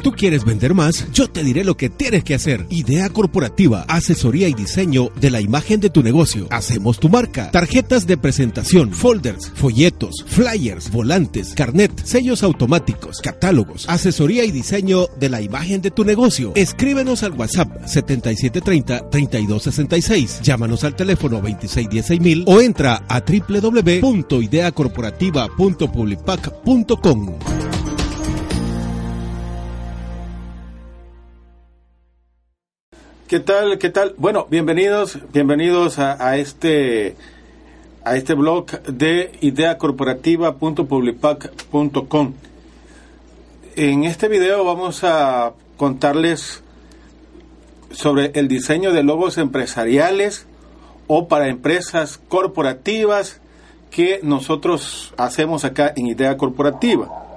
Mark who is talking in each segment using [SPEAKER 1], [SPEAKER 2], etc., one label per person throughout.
[SPEAKER 1] ¿Tú quieres vender más? Yo te diré lo que tienes que hacer. Idea corporativa, asesoría y diseño de la imagen de tu negocio. Hacemos tu marca. Tarjetas de presentación, folders, folletos, flyers, volantes, carnet, sellos automáticos, catálogos. Asesoría y diseño de la imagen de tu negocio. Escríbenos al WhatsApp 7730-3266. Llámanos al teléfono 2616 o entra a www.ideacorporativa.publipac.com.
[SPEAKER 2] ¿Qué tal? ¿Qué tal? Bueno, bienvenidos, bienvenidos a, a este a este blog de ideacorporativa.publipac.com. En este video vamos a contarles sobre el diseño de logos empresariales o para empresas corporativas que nosotros hacemos acá en Idea Corporativa.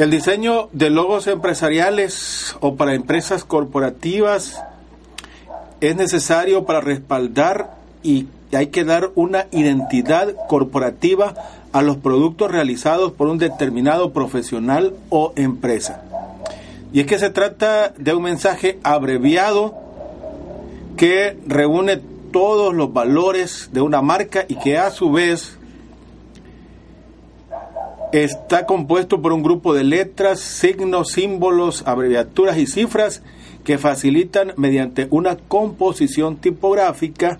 [SPEAKER 2] El diseño de logos empresariales o para empresas corporativas es necesario para respaldar y hay que dar una identidad corporativa a los productos realizados por un determinado profesional o empresa. Y es que se trata de un mensaje abreviado que reúne todos los valores de una marca y que a su vez está compuesto por un grupo de letras, signos, símbolos, abreviaturas y cifras que facilitan mediante una composición tipográfica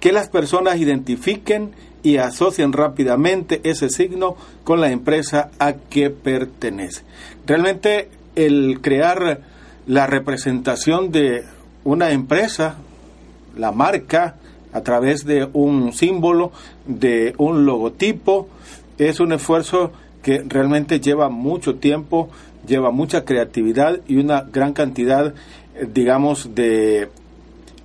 [SPEAKER 2] que las personas identifiquen y asocien rápidamente ese signo con la empresa a que pertenece. Realmente el crear la representación de una empresa, la marca, a través de un símbolo, de un logotipo, es un esfuerzo que realmente lleva mucho tiempo, lleva mucha creatividad y una gran cantidad, eh, digamos, de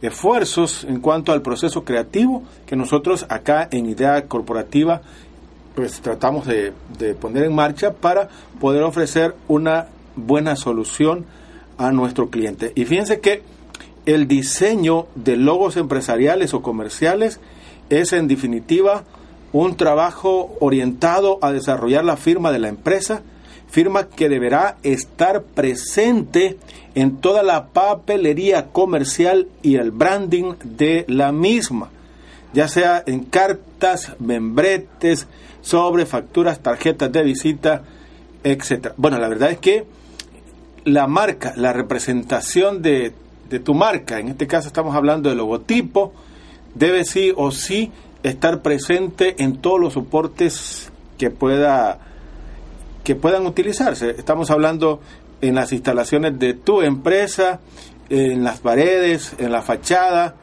[SPEAKER 2] esfuerzos en cuanto al proceso creativo que nosotros acá en Idea Corporativa pues tratamos de, de poner en marcha para poder ofrecer una buena solución a nuestro cliente. Y fíjense que el diseño de logos empresariales o comerciales es en definitiva un trabajo orientado a desarrollar la firma de la empresa, firma que deberá estar presente en toda la papelería comercial y el branding de la misma, ya sea en cartas, membretes, sobre facturas, tarjetas de visita, etc. Bueno, la verdad es que la marca, la representación de, de tu marca, en este caso estamos hablando del logotipo, debe sí o sí estar presente en todos los soportes que pueda que puedan utilizarse. Estamos hablando en las instalaciones de tu empresa, en las paredes, en la fachada,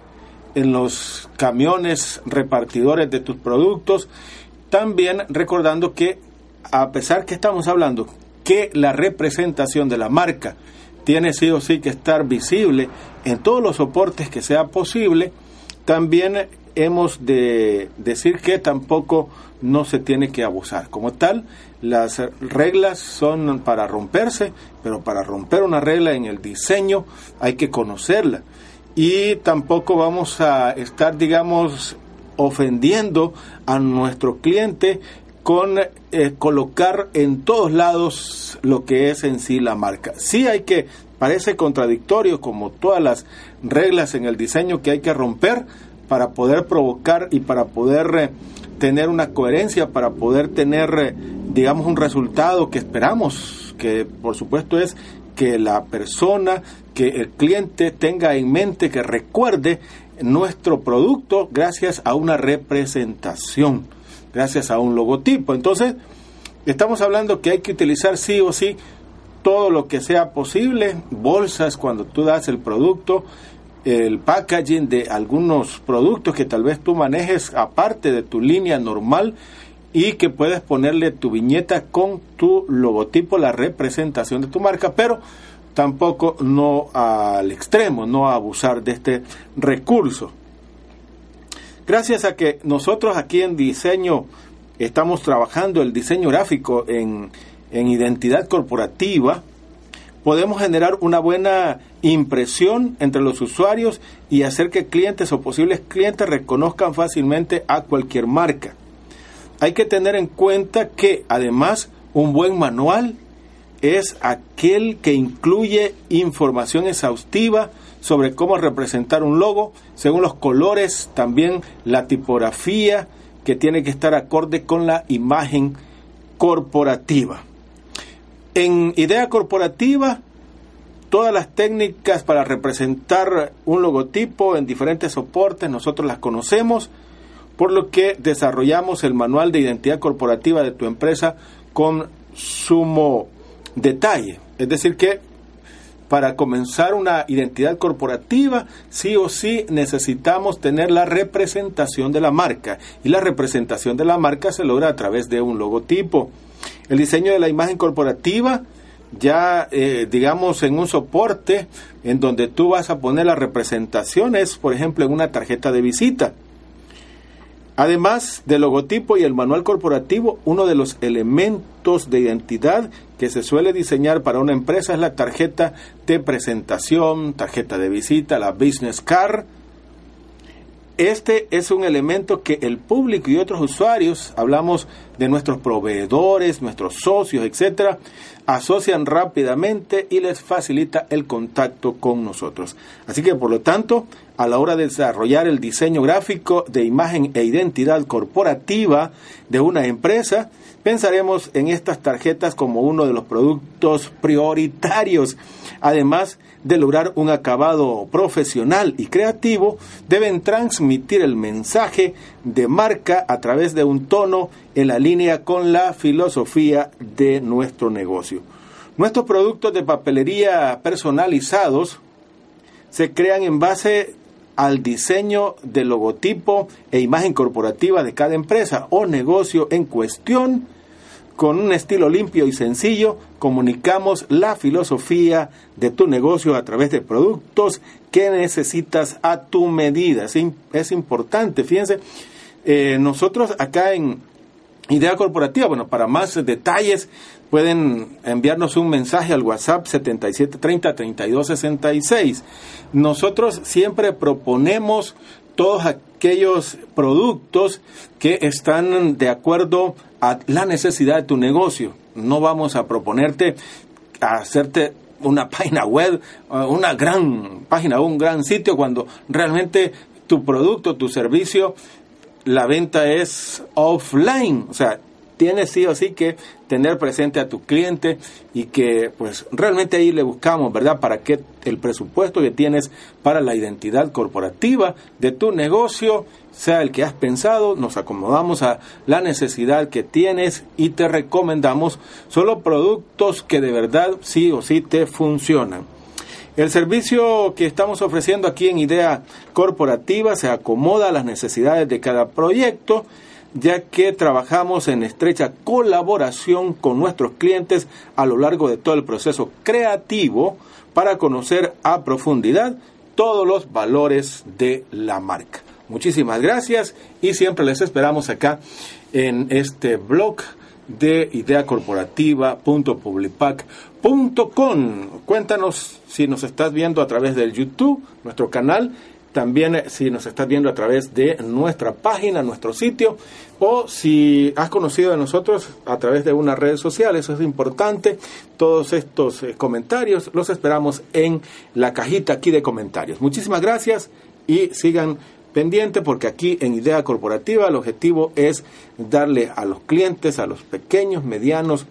[SPEAKER 2] en los camiones repartidores de tus productos. También recordando que a pesar que estamos hablando que la representación de la marca tiene sí o sí que estar visible en todos los soportes que sea posible, también hemos de decir que tampoco no se tiene que abusar. Como tal, las reglas son para romperse, pero para romper una regla en el diseño hay que conocerla. Y tampoco vamos a estar, digamos, ofendiendo a nuestro cliente con eh, colocar en todos lados lo que es en sí la marca. Sí hay que, parece contradictorio como todas las reglas en el diseño que hay que romper, para poder provocar y para poder eh, tener una coherencia, para poder tener, eh, digamos, un resultado que esperamos, que por supuesto es que la persona, que el cliente tenga en mente, que recuerde nuestro producto gracias a una representación, gracias a un logotipo. Entonces, estamos hablando que hay que utilizar sí o sí todo lo que sea posible, bolsas cuando tú das el producto, el packaging de algunos productos que tal vez tú manejes aparte de tu línea normal y que puedes ponerle tu viñeta con tu logotipo, la representación de tu marca, pero tampoco no al extremo, no a abusar de este recurso. Gracias a que nosotros aquí en diseño estamos trabajando el diseño gráfico en, en identidad corporativa, podemos generar una buena impresión entre los usuarios y hacer que clientes o posibles clientes reconozcan fácilmente a cualquier marca. Hay que tener en cuenta que además un buen manual es aquel que incluye información exhaustiva sobre cómo representar un logo, según los colores, también la tipografía, que tiene que estar acorde con la imagen corporativa. En idea corporativa, todas las técnicas para representar un logotipo en diferentes soportes nosotros las conocemos, por lo que desarrollamos el manual de identidad corporativa de tu empresa con sumo detalle. Es decir, que para comenzar una identidad corporativa, sí o sí necesitamos tener la representación de la marca. Y la representación de la marca se logra a través de un logotipo. El diseño de la imagen corporativa, ya eh, digamos en un soporte en donde tú vas a poner las representaciones, por ejemplo, en una tarjeta de visita. Además del logotipo y el manual corporativo, uno de los elementos de identidad que se suele diseñar para una empresa es la tarjeta de presentación, tarjeta de visita, la business card. Este es un elemento que el público y otros usuarios, hablamos de nuestros proveedores, nuestros socios, etcétera, asocian rápidamente y les facilita el contacto con nosotros. Así que por lo tanto, a la hora de desarrollar el diseño gráfico de imagen e identidad corporativa de una empresa, pensaremos en estas tarjetas como uno de los productos prioritarios. Además de lograr un acabado profesional y creativo, deben transmitir el mensaje de marca a través de un tono en la línea con la filosofía de nuestro negocio. Nuestros productos de papelería personalizados se crean en base al diseño del logotipo e imagen corporativa de cada empresa o negocio en cuestión. Con un estilo limpio y sencillo, comunicamos la filosofía de tu negocio a través de productos que necesitas a tu medida. Es, importante, fíjense, eh, nosotros acá en Idea Corporativa, bueno, para más detalles pueden enviarnos un mensaje al WhatsApp 7730-3266. Nosotros siempre proponemos todos aquellos productos que están de acuerdo a la necesidad de tu negocio. No vamos a proponerte hacerte una página web, una gran página, un gran sitio cuando realmente tu producto, tu servicio, la venta es offline, o sea, tienes sí o sí que tener presente a tu cliente y que pues realmente ahí le buscamos, ¿verdad? Para que el presupuesto que tienes para la identidad corporativa de tu negocio sea el que has pensado, nos acomodamos a la necesidad que tienes y te recomendamos solo productos que de verdad sí o sí te funcionan. El servicio que estamos ofreciendo aquí en Idea Corporativa se acomoda a las necesidades de cada proyecto ya que trabajamos en estrecha colaboración con nuestros clientes a lo largo de todo el proceso creativo para conocer a profundidad todos los valores de la marca. Muchísimas gracias y siempre les esperamos acá en este blog de ideacorporativa.publipac.com. Cuéntanos si nos estás viendo a través del YouTube, nuestro canal, también eh, si nos estás viendo a través de nuestra página, nuestro sitio, o si has conocido de nosotros a través de una red social, eso es importante. Todos estos eh, comentarios los esperamos en la cajita aquí de comentarios. Muchísimas gracias y sigan pendientes porque aquí en Idea Corporativa el objetivo es darle a los clientes, a los pequeños, medianos,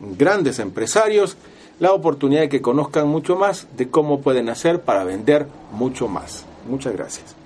[SPEAKER 2] grandes empresarios, la oportunidad de que conozcan mucho más de cómo pueden hacer para vender mucho más. Muchas gracias.